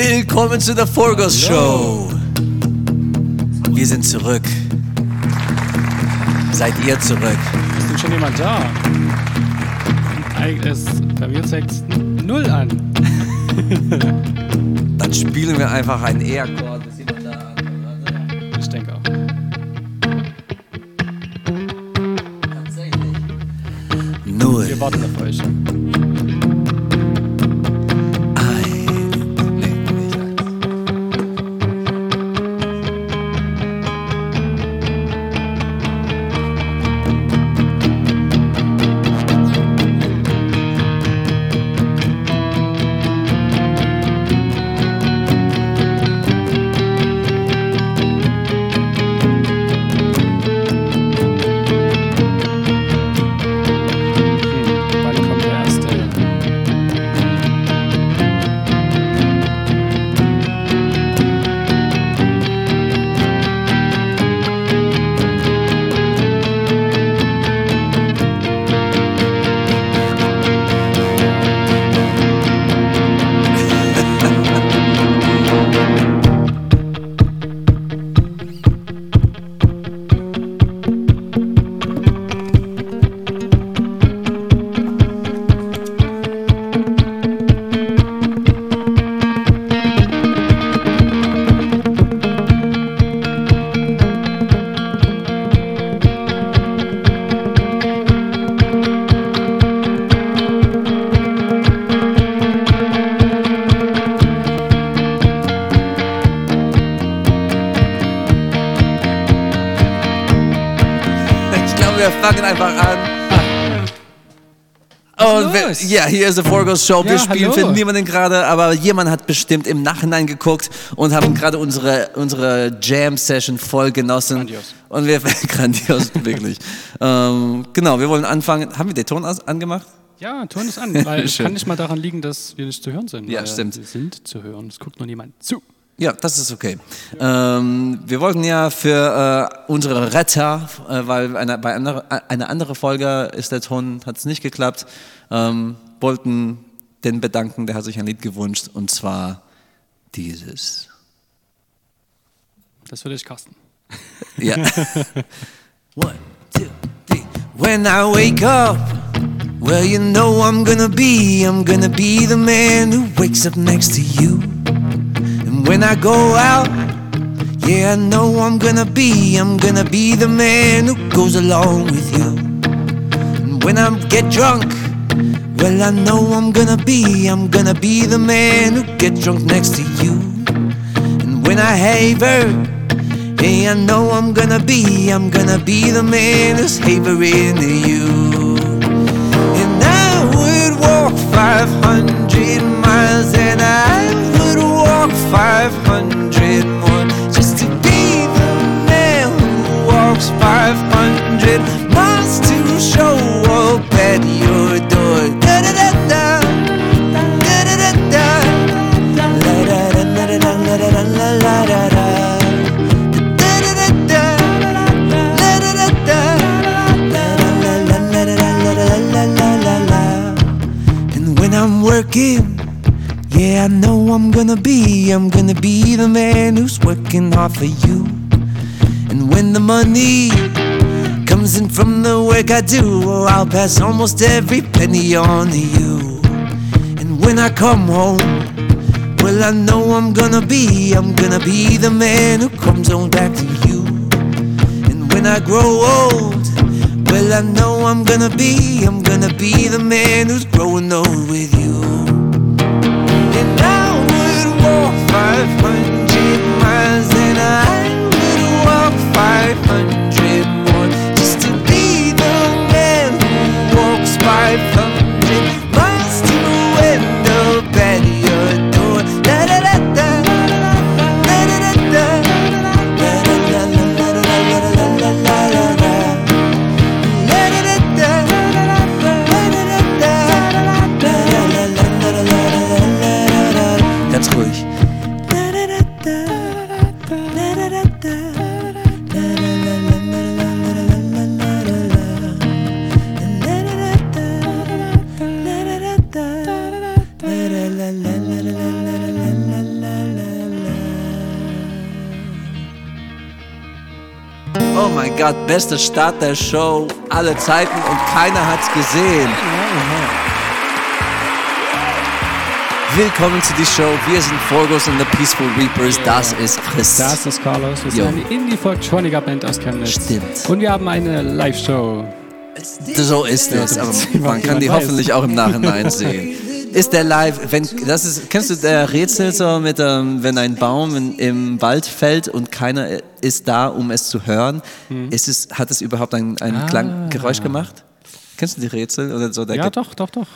Willkommen zu der Forgos Show. Wir sind zurück. Seid ihr zurück? Ist denn schon jemand da? Es, mir zeigt null an. Dann spielen wir einfach einen E-Akkord, Los? ja, hier ist die Forgos Show. Wir Ja, spielen hallo. für niemanden gerade, aber jemand hat bestimmt im Nachhinein geguckt und haben gerade unsere, unsere Jam-Session voll genossen. Grandios. Und wir, grandios, wirklich. ähm, genau, wir wollen anfangen. Haben wir den Ton angemacht? Ja, Ton ist an, weil es kann nicht mal daran liegen, dass wir nicht zu hören sind. Ja, stimmt. Wir sind zu hören. Es guckt nur niemand zu. Ja, das ist okay. Ähm, wir wollten ja für äh, unsere Retter, äh, weil eine, bei einer eine andere Folge ist der Ton, hat es nicht geklappt, ähm, wollten den bedanken, der hat sich ein Lied gewünscht und zwar dieses. Das für dich, Carsten. Ja. One, two, three. When I wake up, well, you know I'm gonna be, I'm gonna be the man who wakes up next to you. When I go out, yeah, I know I'm gonna be, I'm gonna be the man who goes along with you. And when I get drunk, well, I know I'm gonna be, I'm gonna be the man who gets drunk next to you. And when I haver, Hey, I know I'm gonna be, I'm gonna be the man who's havering to you. And I would walk 500 miles, and I 500 more just to be the man who walks 500 miles to show up at your I know I'm gonna be, I'm gonna be the man who's working hard for you. And when the money comes in from the work I do, oh, I'll pass almost every penny on to you. And when I come home, well, I know I'm gonna be, I'm gonna be the man who comes home back to you. And when I grow old, well, I know I'm gonna be, I'm gonna be the man who's growing old with you five hundred miles and I would walk five hundred Gott, beste Start der Show aller Zeiten und keiner hat's gesehen. Willkommen zu die Show. Wir sind Forgos und the Peaceful Reapers. Das ist Chris. Das ist Carlos. Wir sind Jo. eine Indie-Folk-Troniker-Band aus Chemnitz. Stimmt. Und wir haben eine Live-Show. So ist es, aber man kann die hoffentlich auch im Nachhinein sehen. Ist der live, wenn das ist, kennst du der Rätsel so mit ähm, wenn ein Baum in, im Wald fällt und keiner ist da, um es zu hören, Hm. ist es, hat es überhaupt ein, ein Klanggeräusch gemacht? Kennst du die Rätsel oder so? Ah. Ja, doch, doch, doch.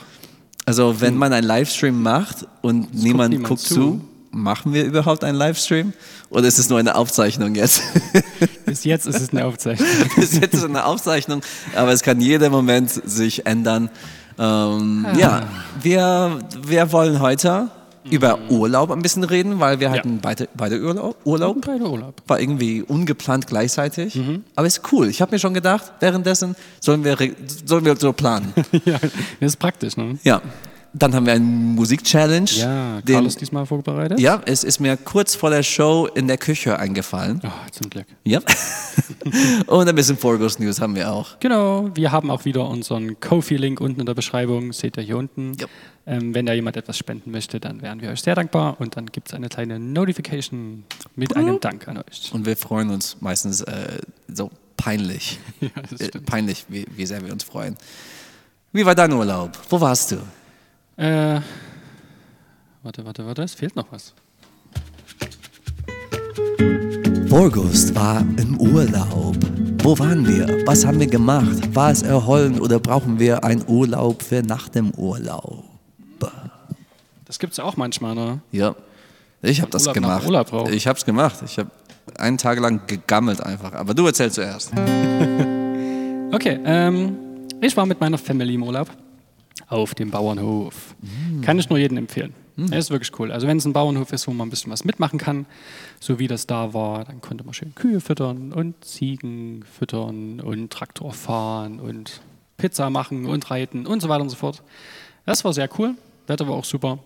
Also wenn man einen Livestream macht und niemand niemand guckt zu. zu, machen wir überhaupt einen Livestream? Oder ist es nur eine Aufzeichnung jetzt? Bis jetzt ist es eine Aufzeichnung. Bis jetzt ist eine Aufzeichnung, aber es kann jeden Moment sich ändern. Ähm, Ja, wir, wir wollen heute über Urlaub ein bisschen reden, weil wir hatten beide, beide Urlaub. Urlaub. Beide Urlaub. War irgendwie ungeplant gleichzeitig. Aber ist cool. Ich habe mir schon gedacht, währenddessen sollen wir, sollen wir so planen. ja, das ist praktisch, ne? ja. Dann haben wir einen Musik-Challenge. Ja, den- Carlos diesmal vorbereitet. Ja, es ist mir kurz vor der Show in der Küche eingefallen. Oh, zum Glück. Ja. Und ein bisschen Forgos News haben wir auch. Genau, wir haben auch wieder unseren Kofi-Link unten in der Beschreibung, seht ihr hier unten. Yep. Ähm, wenn da jemand etwas spenden möchte, dann wären wir euch sehr dankbar und dann gibt es eine kleine Notification mit einem Dank an euch. Und wir freuen uns meistens äh, so peinlich. Ja, Äh, peinlich, wie, wie sehr wir uns freuen. Wie war dein Urlaub? Wo warst du? Äh, warte, warte, warte, es fehlt noch was. August war im Urlaub. Wo waren wir? Was haben wir gemacht? War es erholen oder brauchen wir einen Urlaub für nach dem Urlaub? Das gibt es auch manchmal, ne? Ja, ich habe das gemacht. Ich habe es gemacht. Ich habe einen Tag lang gegammelt einfach. Aber du erzählst zuerst. Okay, ähm, ich war mit meiner Family im Urlaub auf dem Bauernhof. Kann ich nur jedem empfehlen. Er ist wirklich cool. Also wenn es ein Bauernhof ist, wo man ein bisschen was mitmachen kann, so wie das da war, dann konnte man schön Kühe füttern und Ziegen füttern und Traktor fahren und Pizza machen und reiten und so weiter und so fort. Das war sehr cool. Wetter war auch super.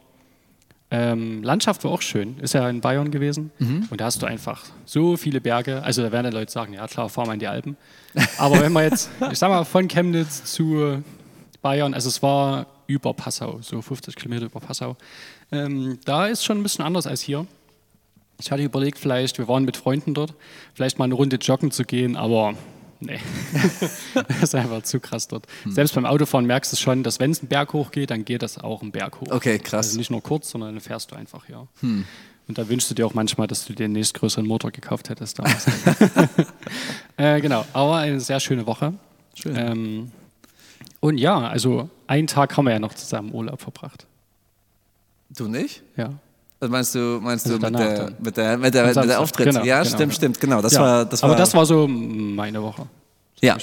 Ähm, Landschaft war auch schön. Ist ja in Bayern gewesen. Und da hast du einfach so viele Berge. Also da werden die Leute sagen, ja klar, fahr mal in die Alpen. Aber wenn man jetzt, ich sag mal, von Chemnitz zu Bayern, also es war über Passau, so 50 Kilometer über Passau, ähm, da ist schon ein bisschen anders als hier. Ich hatte überlegt, vielleicht, wir waren mit Freunden dort, vielleicht mal eine Runde joggen zu gehen, aber nee, das ist einfach zu krass dort. Selbst beim Autofahren merkst du schon, dass wenn es einen Berg hoch geht, dann geht das auch einen Berg hoch. Okay, krass. Also nicht nur kurz, sondern dann fährst du einfach, ja. Und da wünschst du dir auch manchmal, dass du dir den nächstgrößeren Motor gekauft hättest damals. äh, genau, aber eine sehr schöne Woche. Schön. Ähm, und ja, also einen Tag haben wir ja noch zusammen Urlaub verbracht. Du nicht? Ja. Also Meinst du, meinst Also du mit, der, mit, der, mit, der, mit der Auftritt? genau, ja, genau, stimmt, ja. stimmt, genau. Das ja. war, das war, aber das war so meine Woche. Ja.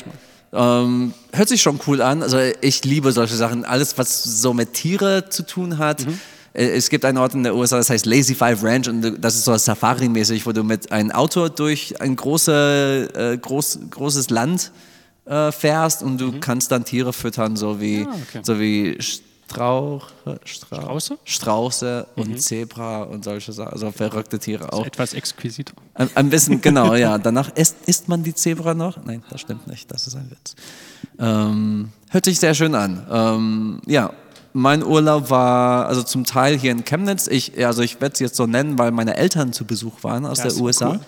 Ähm, hört sich schon cool an. Also ich liebe solche Sachen. Alles, was so mit Tiere zu tun hat. Mhm. Äh, Es gibt einen Ort in der USA, das heißt Lazy Five Ranch und das ist so Safari-mäßig, wo du mit einem Auto durch ein große, äh, groß, großes Land äh, fährst und du kannst dann Tiere füttern, so wie, Mhm. Ah, okay. so wie Strauch, Strauch, Strauße? Strauße Mhm. und Zebra und solche Sachen, also verrückte Tiere auch. Etwas exquisiter. Ein, ein bisschen, genau, ja. Danach isst, isst man die Zebra noch? Nein, das stimmt nicht. Das ist ein Witz. Ähm, hört sich sehr schön an. Ähm, ja, mein Urlaub war also zum Teil hier in Chemnitz. Ich, also ich werde es jetzt so nennen, weil meine Eltern zu Besuch waren aus Ja, der USA. cool.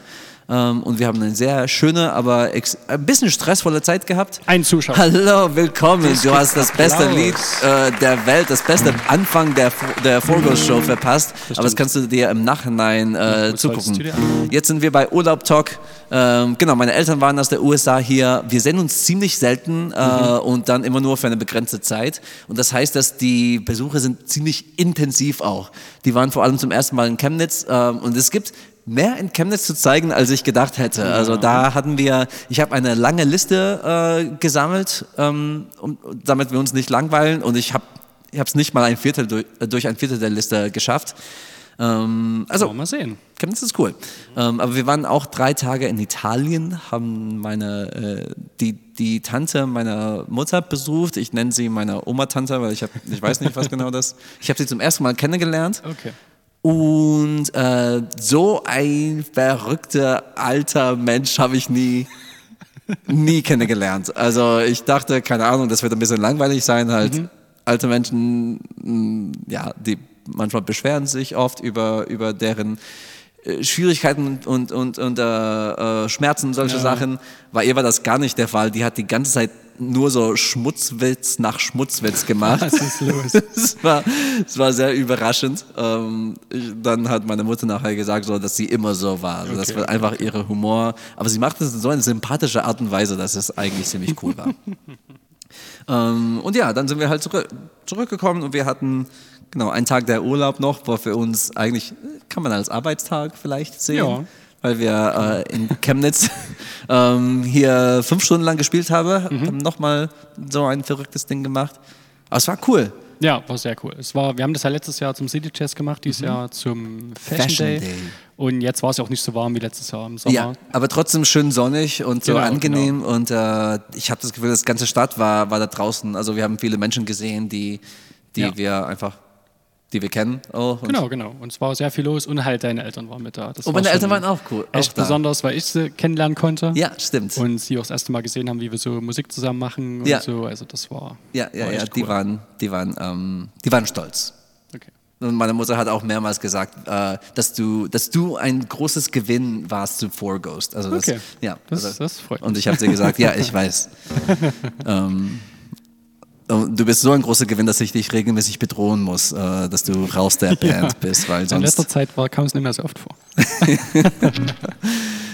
Ähm, und wir haben eine sehr schöne, aber ex ein bisschen stressvolle Zeit gehabt. Ein Zuschauer. Hallo, willkommen. Du hast das beste Applaus. Lied äh, der Welt, das beste Anfang der, der Vorgos-Show verpasst. Aber das kannst du dir im Nachhinein äh, zugucken. Jetzt sind wir bei Urlaub Talk. Ähm, genau, meine Eltern waren aus der USA hier. Wir sehen uns ziemlich selten äh, Mhm. und dann immer nur für eine begrenzte Zeit. Und das heißt, dass die Besuche sind ziemlich intensiv auch. Die waren vor allem zum ersten Mal in Chemnitz ähm, und es gibt mehr in Chemnitz zu zeigen, als ich gedacht hätte. Also da hatten wir, ich habe eine lange Liste äh, gesammelt, ähm, um, damit wir uns nicht langweilen und ich habe ich es nicht mal ein Viertel durch, durch ein Viertel der Liste geschafft. Ähm, also mal sehen. Chemnitz ist cool. Ähm, aber wir waren auch drei Tage in Italien, haben meine, äh, die, die Tante meiner Mutter besucht. Ich nenne sie meine Oma-Tante, weil ich, hab, ich weiß nicht, was genau das Ich habe sie zum ersten Mal kennengelernt. Okay. Und äh, so ein verrückter alter Mensch habe ich nie nie kennengelernt. Also ich dachte, keine Ahnung, das wird ein bisschen langweilig sein, halt alte Menschen, mh, ja, die manchmal beschweren sich oft über, über deren äh, Schwierigkeiten und, und, und äh, äh, Schmerzen, solche Ja. Sachen. Bei ihr war das gar nicht der Fall. Die hat die ganze Zeit nur so Schmutzwitz nach Schmutzwitz gemacht. Was ist los? Es war, es war sehr überraschend. Ähm, dann hat meine Mutter nachher gesagt, so, dass sie immer so war. Also Das Okay, war einfach ihre Humor. Aber sie macht es in so eine sympathische Art und Weise, dass es eigentlich ziemlich cool war. ähm, und ja, dann sind wir halt zurück, zurückgekommen und wir hatten genau einen Tag der Urlaub noch, wo für uns eigentlich, kann man als Arbeitstag vielleicht sehen. Ja. Weil wir äh, in Chemnitz ähm, hier fünf Stunden lang gespielt haben, Mhm. haben nochmal so ein verrücktes Ding gemacht. Aber es war cool. Ja, war sehr cool. Es war, wir haben das ja letztes Jahr zum City Jazz gemacht, dieses Jahr zum Fashion, Mhm. Fashion Day. Day. Und jetzt war es ja auch nicht so warm wie letztes Jahr im Sommer. Ja, aber trotzdem schön sonnig und so Genau, angenehm. Und äh, ich habe das Gefühl, das ganze Stadt war, war da draußen. Also wir haben viele Menschen gesehen, die, die Ja. wir einfach, die wir kennen. Auch. Und- Genau, genau. Und es war sehr viel los und halt deine Eltern waren mit da. Das Und war meine Eltern waren auch cool. Echt auch da. besonders, weil ich sie kennenlernen konnte. Ja, stimmt. Und sie auch das erste Mal gesehen haben, wie wir so Musik zusammen machen und Ja. so. Also das war. ja, ja, war ja, echt die cool. waren, die waren, ähm, die waren stolz. Okay. Und meine Mutter hat auch mehrmals gesagt, äh, dass du, dass du ein großes Gewinn warst zu Four Ghost. Also das, Okay. ja, Das- also, das freut Und mich. ich habe sie gesagt, ja, ich weiß. ähm, und du bist so ein großer Gewinn, dass ich dich regelmäßig bedrohen muss, äh, dass du raus der Band bist, weil In letzter sonst. Zeit war, kam es nicht mehr so oft vor.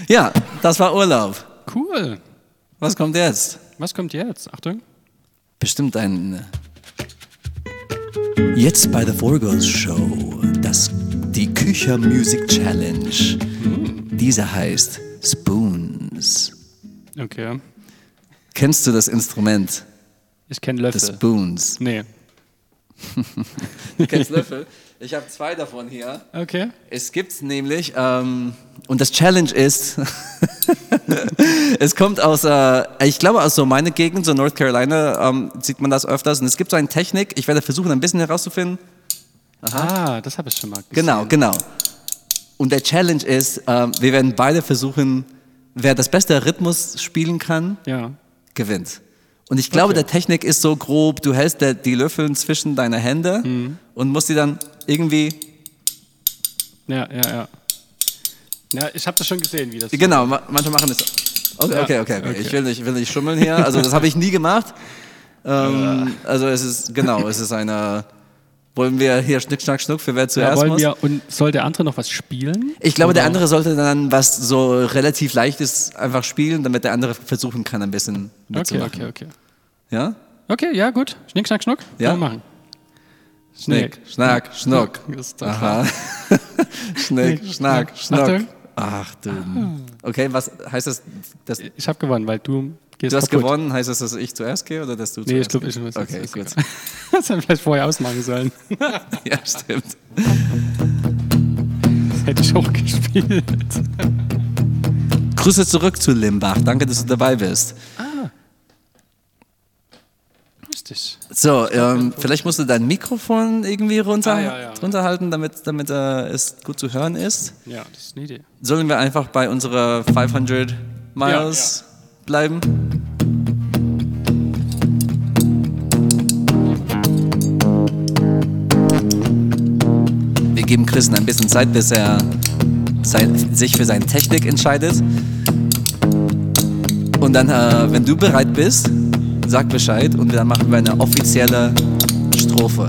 Ja, das war Urlaub. Cool. Was kommt jetzt? Was kommt jetzt? Achtung. Bestimmt ein. Jetzt bei der Vorgos Show, das, die Kücher Music Challenge. Diese heißt Spoons. Okay. Kennst du das Instrument Ich kenne Löffel. Spoons? Nee. Du kennst Löffel? Ich habe zwei davon hier. Okay. Es gibt nämlich, ähm, und das Challenge ist, es kommt aus, äh, ich glaube aus so meiner Gegend, so North Carolina, ähm, sieht man das öfters. Und es gibt so eine Technik, ich werde versuchen, ein bisschen herauszufinden. Ah, das habe ich schon mal gesehen. Genau, genau. Und der Challenge ist, ähm, wir werden beide versuchen, wer das beste Rhythmus spielen kann, Ja. gewinnt. Und ich glaube, Okay. der Technik ist so grob, du hältst der, die Löffel zwischen deine Hände Mhm. und musst die dann irgendwie, Ja, ja, ja. Ja, ich habe das schon gesehen, wie das. genau, ma- manche machen das. Okay, Ja, okay, okay, okay. okay. Ich, will nicht, ich will nicht schummeln hier, also das habe ich nie gemacht. Ähm, also es ist, genau, es ist eine, wollen wir hier Schnick, Schnack, Schnuck für wer Ja, zuerst wollen muss? wir, und soll der andere noch was spielen? Ich glaube, der Oder- andere sollte dann was so relativ leichtes einfach spielen, damit der andere versuchen kann, ein bisschen Okay, mitzumachen. okay, okay. Ja? Okay, ja, gut. Schnick, schnack, schnuck. Ja. Können wir machen. Schnick, Schnack, Schnuck. Aha. Schnick, Schnack, Schnuck. Ach du. Okay, was heißt das? das Ich habe gewonnen, weil du gehst du hast kaputt. gewonnen, heißt das, dass ich zuerst gehe oder dass du Nee, ich zuerst glaube, ich muss Okay, gut. Das hätten wir vielleicht vorher ausmachen sollen. Ja, stimmt. Das hätte ich auch gespielt. Grüße zurück zu Limbach. Danke, dass du dabei bist. Richtig. So, ähm, vielleicht musst du dein Mikrofon irgendwie runter, Ah, ja, ja. runterhalten, damit, damit äh, es gut zu hören ist. Ja, das ist eine Idee. Sollen wir einfach bei unserer 500 Miles bleiben? Wir geben Chris ein bisschen Zeit, bis er sein, sich für seine Technik entscheidet. Und dann, äh, wenn du bereit bist, sag Bescheid und dann machen wir eine offizielle Strophe.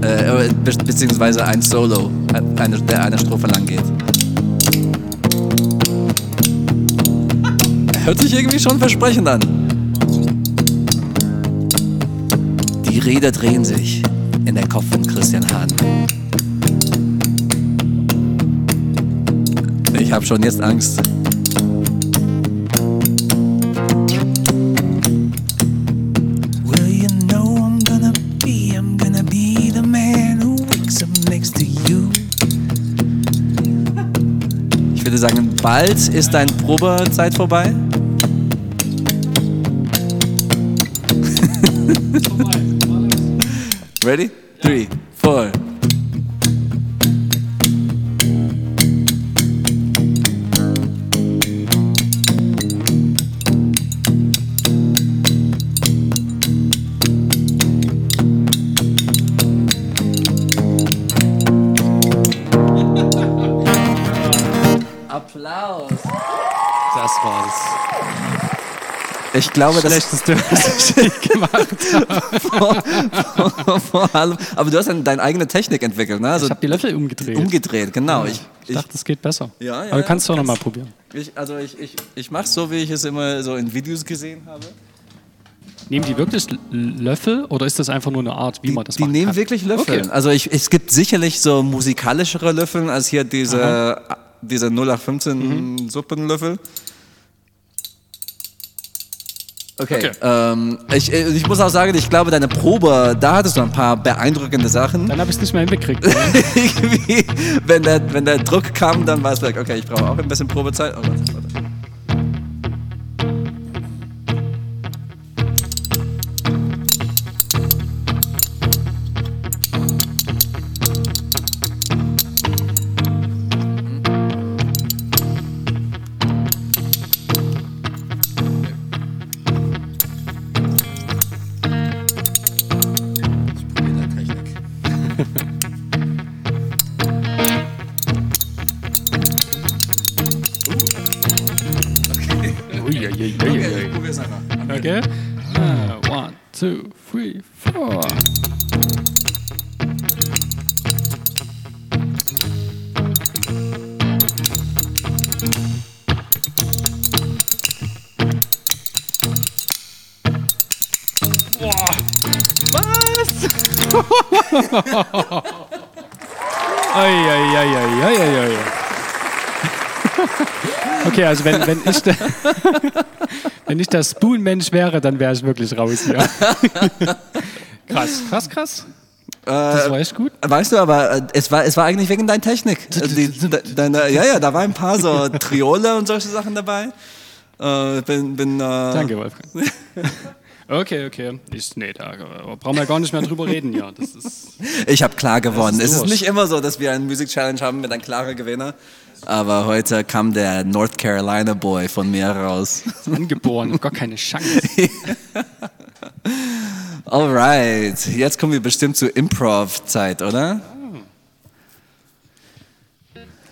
Äh, be beziehungsweise ein Solo, eine, der eine Strophe lang geht. Hört sich irgendwie schon versprechend an. Die Räder drehen sich in der Kopf von Christian Hahn. Ich habe schon jetzt Angst. Würde sagen, bald ist deine Probezeit vorbei. Ready? Three, Das war's. Ich glaube, das Schlechteste, was ich gemacht habe. vor allem. Aber du hast dann deine eigene Technik entwickelt, ne? Also Ich habe die Löffel umgedreht. umgedreht, genau. Ich, Ich dachte, es geht besser. Ja, ja, Aber du kannst es ja, auch nochmal probieren. ich, also ich, ich, ich mache so, wie ich es immer so in Videos gesehen habe. Nehmen die wirklich Löffel oder ist das einfach nur eine Art, wie man das Die machen nehmen kann? wirklich Löffel. Okay. Also ich, es gibt sicherlich so musikalischere Löffel als hier diese, diese 0815 Mhm. Suppenlöffel. Okay. Okay. Ähm, ich, äh, ich muss auch sagen, ich glaube, deine Probe, da hattest du ein paar beeindruckende Sachen. Dann habe ich es nicht mehr hingekriegt. Irgendwie, wenn der, wenn der Druck kam, dann war es weg. Okay, ich brauche auch ein bisschen Probezeit. Oh, warte, warte. Uiuiuiui. Probier's einfach. Okay. Uh, one, two, three, four. Eieieiei. Okay, also wenn, wenn, ich wenn ich der Spoon-Mensch wäre, dann wäre ich wirklich raus hier. Krass, krass, krass. Das war echt gut. Weißt du, aber äh, es war, es war eigentlich wegen deiner Technik. Also die, de, deine, ja, ja, da waren ein paar so Triole und solche Sachen dabei. Äh, bin, bin, äh, Danke, Wolfgang. Okay, okay. Ich, nee, da äh, brauchen wir gar nicht mehr drüber reden, ja. Das ist, Ich habe klar gewonnen. Ist es ist nicht immer so, dass wir eine Music Challenge haben mit einem klaren Gewinner. Aber heute kam der North Carolina Boy von mir raus. angeboren, gar keine Chance. Alright, jetzt kommen wir bestimmt zur Improv-Zeit, oder?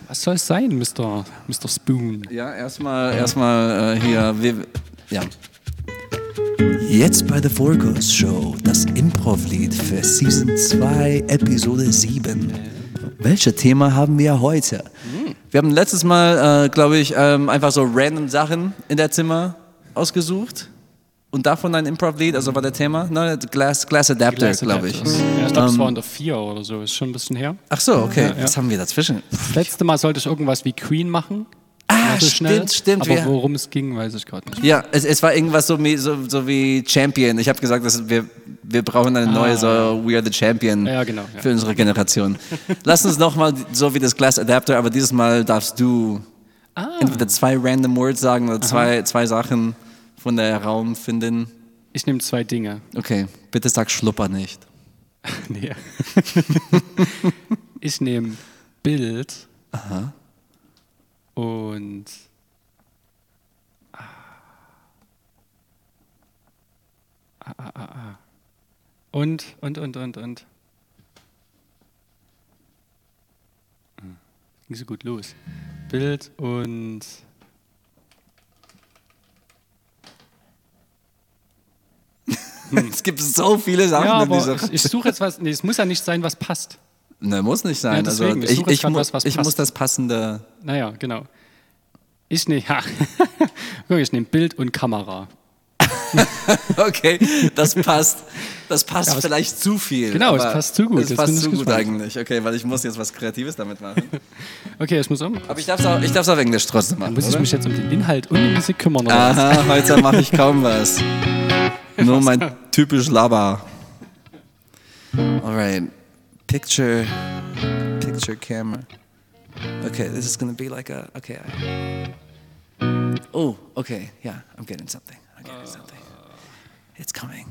Was soll es sein, Mr. Mr. Spoon? Ja, erstmal, erstmal äh, hier. Wir, ja. Jetzt bei der Vorgos Show das Improv-Lied für Season 2, Episode 7. Welches Thema haben wir heute? Wir haben letztes Mal, äh, glaube ich, ähm, einfach so random Sachen in der Zimmer ausgesucht. Und davon ein Improv-Lied, also war der Thema, ne? Glass, Glass Adapter, glaube ich. Ja, ich glaube, es war in der 4 oder so. Ist schon ein bisschen her. Ach so, okay. Ja, ja. Was haben wir dazwischen? Das letzte Mal sollte ich irgendwas wie Queen machen. Ah, Also schnell. stimmt, stimmt. Aber wir- worum es ging, weiß ich gerade nicht. Ja, es, es war irgendwas so, wie- so, so wie Champion. Ich habe gesagt, dass wir, wir brauchen eine neue, so We Are the Champion Ah, Ja, genau, ja. für unsere Generation. Lass uns nochmal so wie das Glass Adapter, aber dieses Mal darfst du Ah. entweder zwei random Words sagen oder zwei, zwei Sachen von der Raum finden. Ich nehme zwei Dinge. Okay, bitte sag Schlupper nicht. Nee. ich nehme Bild und Ah, ah, ah, ah. und und und und und Hm, ging so gut los. Bild und Es gibt so viele Sachen ja, in dieser. ich, ich suche jetzt was. Nee, es muss ja nicht sein, was passt. Ne, muss nicht sein. Ja, deswegen, ich also ich, ich, grad mu was, was ich muss das passende. Naja, genau. Ich nehme ja. Ich nehme Bild und Kamera. Okay, das passt. Das passt Ja, es- vielleicht zu viel. Genau, es passt zu gut. Es Jetzt passt ich zu gut gespannt. eigentlich. Okay, weil ich muss jetzt was Kreatives damit machen. Okay, ich muss um. Aber ich darf es auch, ich darf's auf Englisch trotzdem machen. Muss ich oder? mich jetzt um den Inhalt und die Musik kümmern oder was? Aha, heute mache ich kaum was. Nur mein typisch Laber. Alright. Picture. Picture camera. Okay, this is gonna be like a. Okay. I- Oh, okay. Yeah, I'm getting something. I'm getting uh. something. It's coming.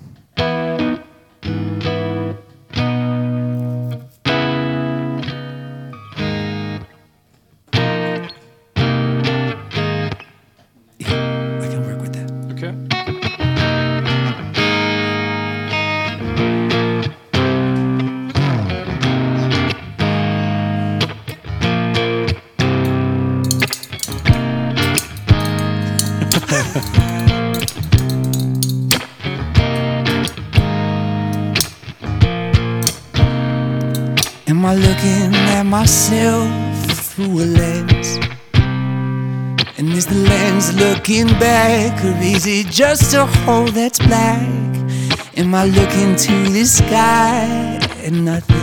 Am I looking at myself through a lens? And is the lens looking back, or is it just a hole that's black? Am I looking to the sky and nothing?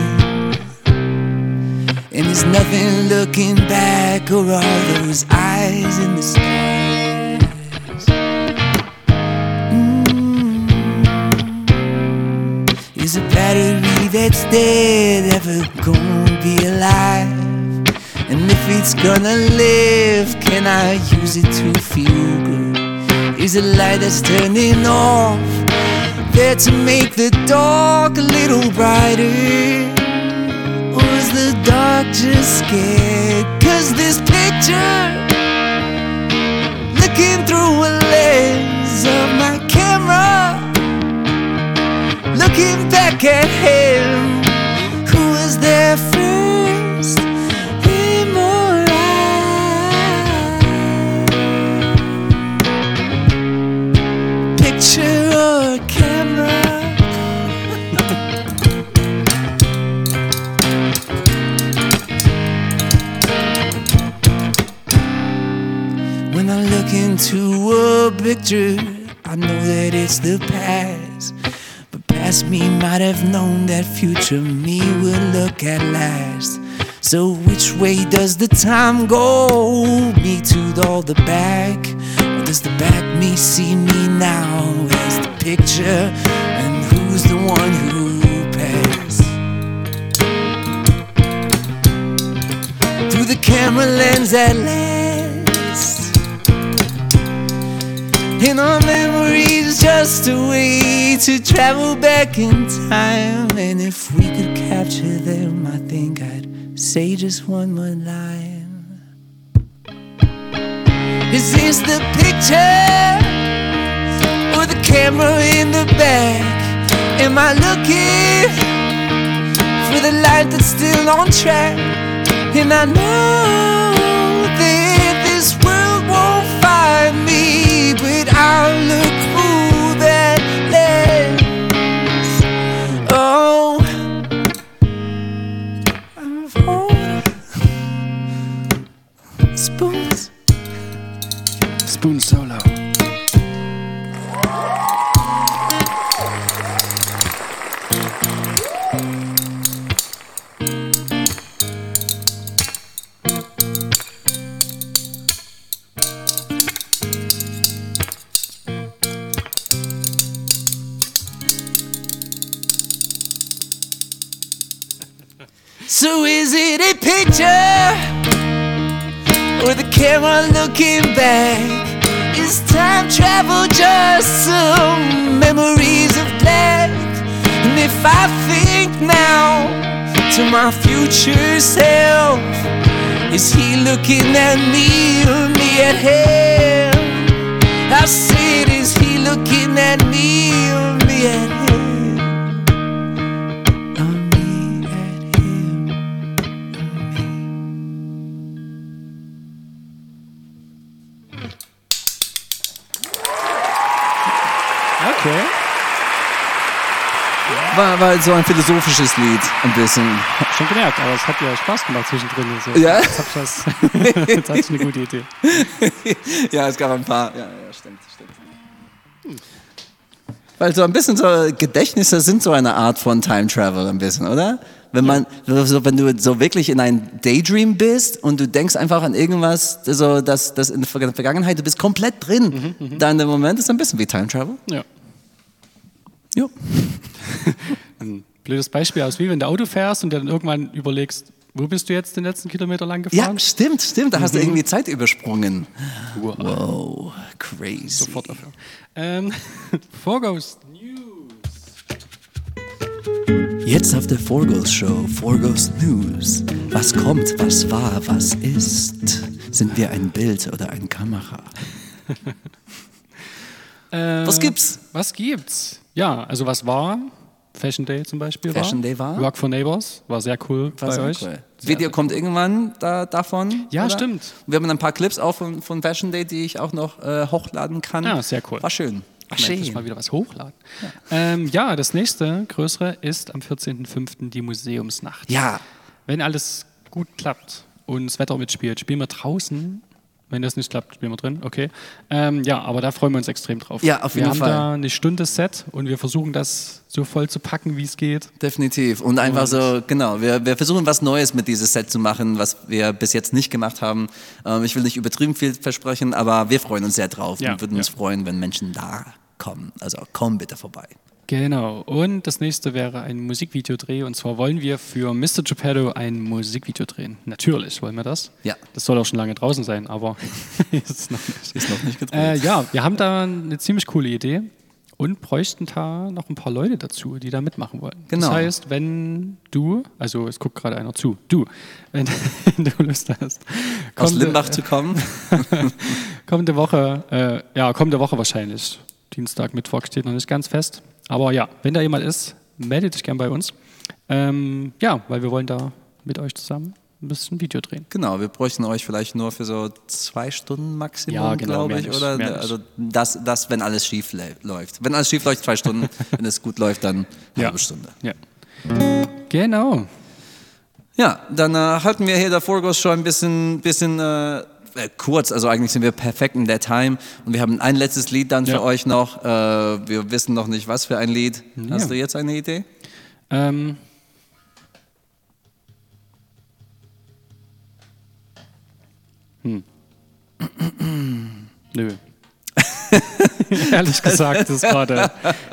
And is nothing looking back, or are those eyes in the stars? Mm. Is a battery that's dead ever gonna be alive? And if it's gonna live, can I use it to feel good? Is a light that's turning off there to make the dark a little brighter? Or is the dark just scared? Cause this picture, looking through a lens of my camera, looking back at him who was there first in more eyes. Picture or camera. When I look into a picture, I know that it's the past. Might have known that future me will look at last. So which way does the time go? Me to all the back? Or does the back me see me now as the picture? And who's the one who passed? Through the camera lens at last. And our memories just a way to travel back in time. And if we could capture them, I think I'd say just one more line. Is this the picture or the camera in the back? Am I looking for the light that's still on track? And I know that this find I look picture or the camera looking back? Is time travel just some memories of black? And if I think now to my future self, is he looking at me or me at him? I said, is he looking at me or me at him? War, war so ein philosophisches Lied, ein bisschen. Schon gemerkt, aber es hat ja Spaß gemacht zwischendrin. So. Ja? Jetzt, hab ich das, jetzt hatte ich eine gute Idee. Ja, es gab ein paar. Ja, ja, stimmt, stimmt. Weil so ein bisschen so Gedächtnisse sind so eine Art von Time Travel, ein bisschen, oder? Wenn man, so, wenn du so wirklich in ein Daydream bist und du denkst einfach an irgendwas, so, das, das in der Ver- Vergangenheit, du bist komplett drin, dann der Moment ist ein bisschen wie Time Travel. Ja. Jo. Ein blödes Beispiel aus wie wenn du Auto fährst und dann irgendwann überlegst, wo bist du jetzt den letzten Kilometer lang Ja, gefahren? stimmt, stimmt, da hast du irgendwie Zeit übersprungen. Wow. Wow, crazy. Sofort dafür. Ähm, Vorghost News. Jetzt auf der Forgos Show, Forgos News. Was kommt, was war, was ist? Sind wir ein Bild oder eine Kamera? Äh, Was gibt's? Was gibt's? Ja, also was war? Fashion Day zum Beispiel Fashion war. Day war? Work for Neighbors war sehr cool War bei sehr euch. cool. Sehr, Video kommt irgendwann da, davon. Ja, oder? stimmt. Wir haben ein paar Clips auch von, von Fashion Day, die ich auch noch äh, hochladen kann. Ja, sehr cool. War schön. Endlich schön. mal wieder was hochladen. Ja, ähm, ja das nächste größere ist am 14.05. die Museumsnacht. Ja, Wenn alles gut klappt und das Wetter mitspielt, spielen wir draußen. Wenn das nicht klappt, spielen wir drin, okay. Ähm, ja, aber da freuen wir uns extrem drauf. Ja, auf jeden wir haben Fall. da eine Stunde Set und wir versuchen das so voll zu packen, wie es geht. definitiv. Und einfach so, genau, wir, wir versuchen was Neues mit dieses Set zu machen, was wir bis jetzt nicht gemacht haben. Ähm, ich will nicht übertrieben viel versprechen, aber wir freuen uns sehr drauf Ja, und würden uns ja. freuen, wenn Menschen da kommen. Also komm bitte vorbei. Genau. Und das nächste wäre ein Musikvideodreh. Und zwar wollen wir für Mr. Geppetto ein Musikvideo drehen. Natürlich wollen wir das. Ja. Das soll auch schon lange draußen sein, aber ist noch nicht. Ist noch nicht gedreht. Äh, ja, wir haben da eine ziemlich coole Idee und bräuchten da noch ein paar Leute dazu, die da mitmachen wollen. Genau. Das heißt, wenn du, also es guckt gerade einer zu, du, wenn du Lust hast, Aus kommende- Limbach zu kommen. kommende Woche, äh, ja, kommende Woche wahrscheinlich. Dienstag, Mittwoch steht noch nicht ganz fest. Aber ja, wenn da jemand ist, meldet dich gern bei uns. Ähm, ja, weil wir wollen da mit euch zusammen ein bisschen Video drehen. Genau, wir bräuchten euch vielleicht nur für so zwei Stunden Maximum, Ja, genau, glaube ich. nicht, oder also das, das, wenn alles schief lä- läuft. Wenn alles schief läuft, zwei Stunden. wenn es gut läuft, dann eine Ja. halbe Stunde. Ja. Genau. Ja, dann äh, halten wir hier der Vorgos schon ein bisschen, bisschen äh, äh, kurz. Also eigentlich sind wir perfekt in der Time. Und wir haben ein letztes Lied dann für Ja. euch noch. Äh, wir wissen noch nicht, was für ein Lied. Hast du jetzt eine Idee? Ähm, hm. Nö. Ehrlich gesagt, ist gerade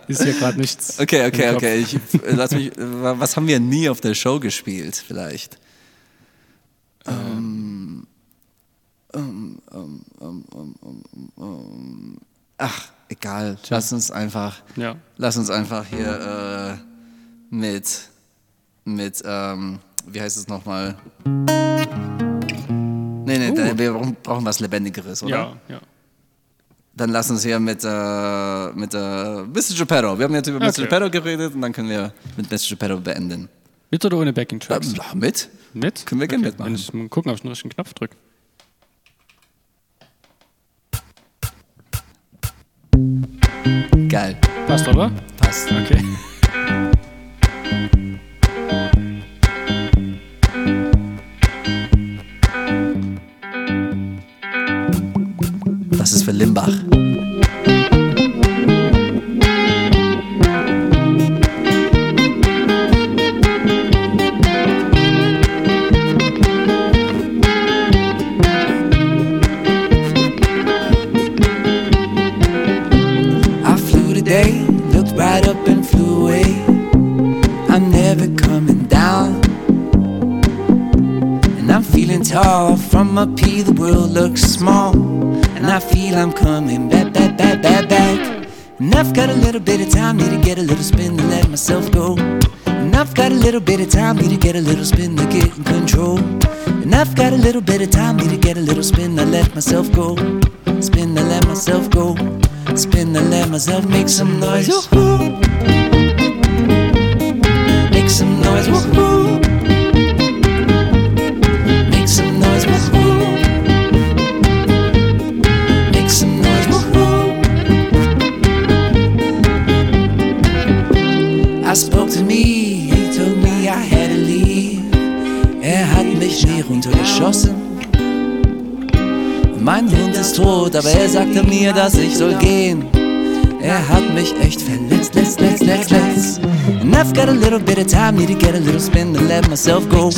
ist hier gerade nichts. Okay, okay, okay. Ich, äh, lass mich, äh, was haben wir nie auf der Show gespielt, vielleicht? Ähm, ähm, ähm, ach, egal. Lass uns einfach, Ja. lass uns einfach hier äh, mit, mit, ähm, wie heißt es nochmal? Nee, nee, da- wir brauchen- brauchen was Lebendigeres, oder? Ja, ja. Dann lass uns hier mit, äh, mit äh, Mr. Geppetto. Wir haben jetzt über Mr. Okay. Geppetto geredet und dann können wir mit Mr. Geppetto beenden. Mit oder ohne Backing Tracks? Ja, mit? Mit? Können wir gerne okay. mitmachen. Wenn ich mal gucken, ob ich den richtigen Knopf drücke. Geil. Passt, oder? Passt. Okay. Das ist für Limbach. From up here, the world looks small. And I feel I'm coming back, back, back, back, back. And I've got a little bit of time, need to get a little spin to let myself go. And I've got a little bit of time, need to get a little spin to get in control. And I've got a little bit of time, need to get a little spin to let myself go. Spin to let myself go. Spin to let myself make some noise. Make some noise. Runtergeschossen. Mein Hund ist tot, aber er sagte mir, dass ich soll gehen. Er hat mich echt verletzt, letzt, letzt, letzt, letzt. And I've got a little bit of time, need to get a little spin to let myself go.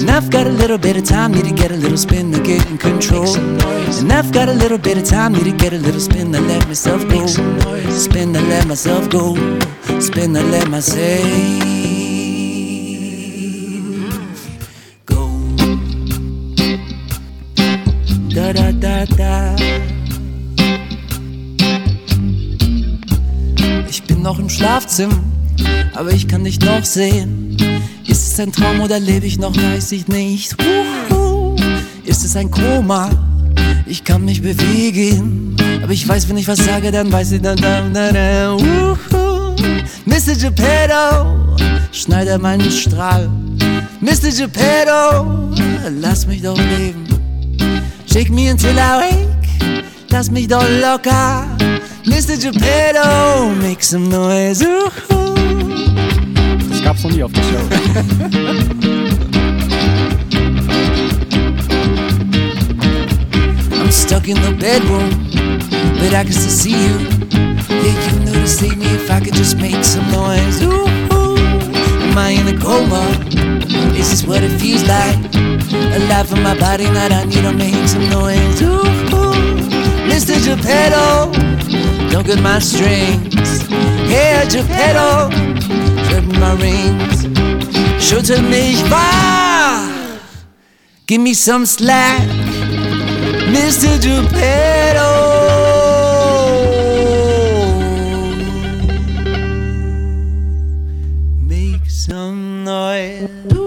And I've got a little bit of time, need to get a little spin to get in control. And I've got a little bit of time, need to get a little spin to let myself go. Spin to let myself go. Spin to let myself noch im Schlafzimmer, aber ich kann dich noch sehen. Ist es ein Traum oder lebe ich noch, weiß ich nicht. Uhu. Ist es ein Koma? Ich kann mich bewegen, aber ich weiß, wenn ich was sage, dann weiß ich dann. dann, dann, dann. Mr. Geppetto, schneide meinen Strahl. Mr. Geppetto, lass mich doch leben. Shake me until I wake. lass mich doch locker. Mr. Geppetto, make some noise. Uhu. Das gab's noch nie auf der Show. I'm stuck in the bedroom, but I can still see you. Yeah, you know to save me if I could just make some noise. Ooh, ooh. am I in a coma? Is this what it feels like? Alive in my body, not I need to make some noise. Ooh, ooh. Mr. Geppetto, don't my strings. Hey, Geppetto, tripping my rings. Schüttel mich wahr, give me some slack. Mr. Geppetto. Make some noise.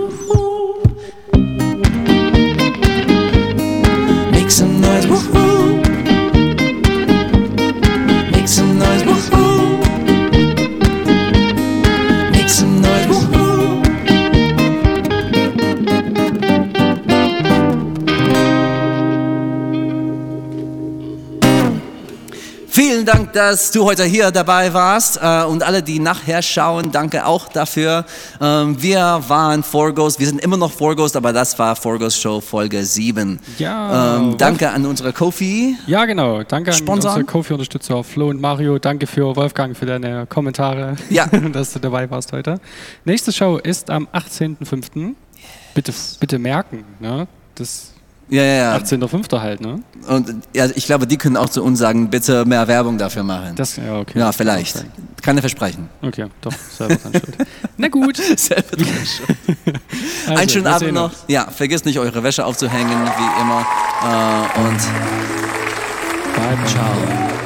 Dank, dass du heute hier dabei warst äh, und alle, die nachher schauen, danke auch dafür. Ähm, wir waren Forghost, wir sind immer noch Forghost, aber das war Forghost Show Folge 7. Ja, Ähm, danke an unsere Kofi. Ja, genau. Danke an Sponsoren? unsere Kofi-Unterstützer Flo und Mario. Danke für Wolfgang für deine Kommentare, Ja. dass du dabei warst heute. Nächste Show ist am 18.05. Bitte, bitte merken, ne? Das Ja, ja, ja. 18.05. halt, ne? Und ja, ich glaube, die können auch zu uns sagen, bitte mehr Werbung dafür machen. Das, ja, okay. ja, vielleicht. Okay, Keine Versprechen. okay doch, selber dran schuld. Na gut. Selber dran schuld. Also, Einen schönen Abend noch. uns. Ja, vergisst nicht, eure Wäsche aufzuhängen, wie immer. Äh, und Bye, bye. ciao.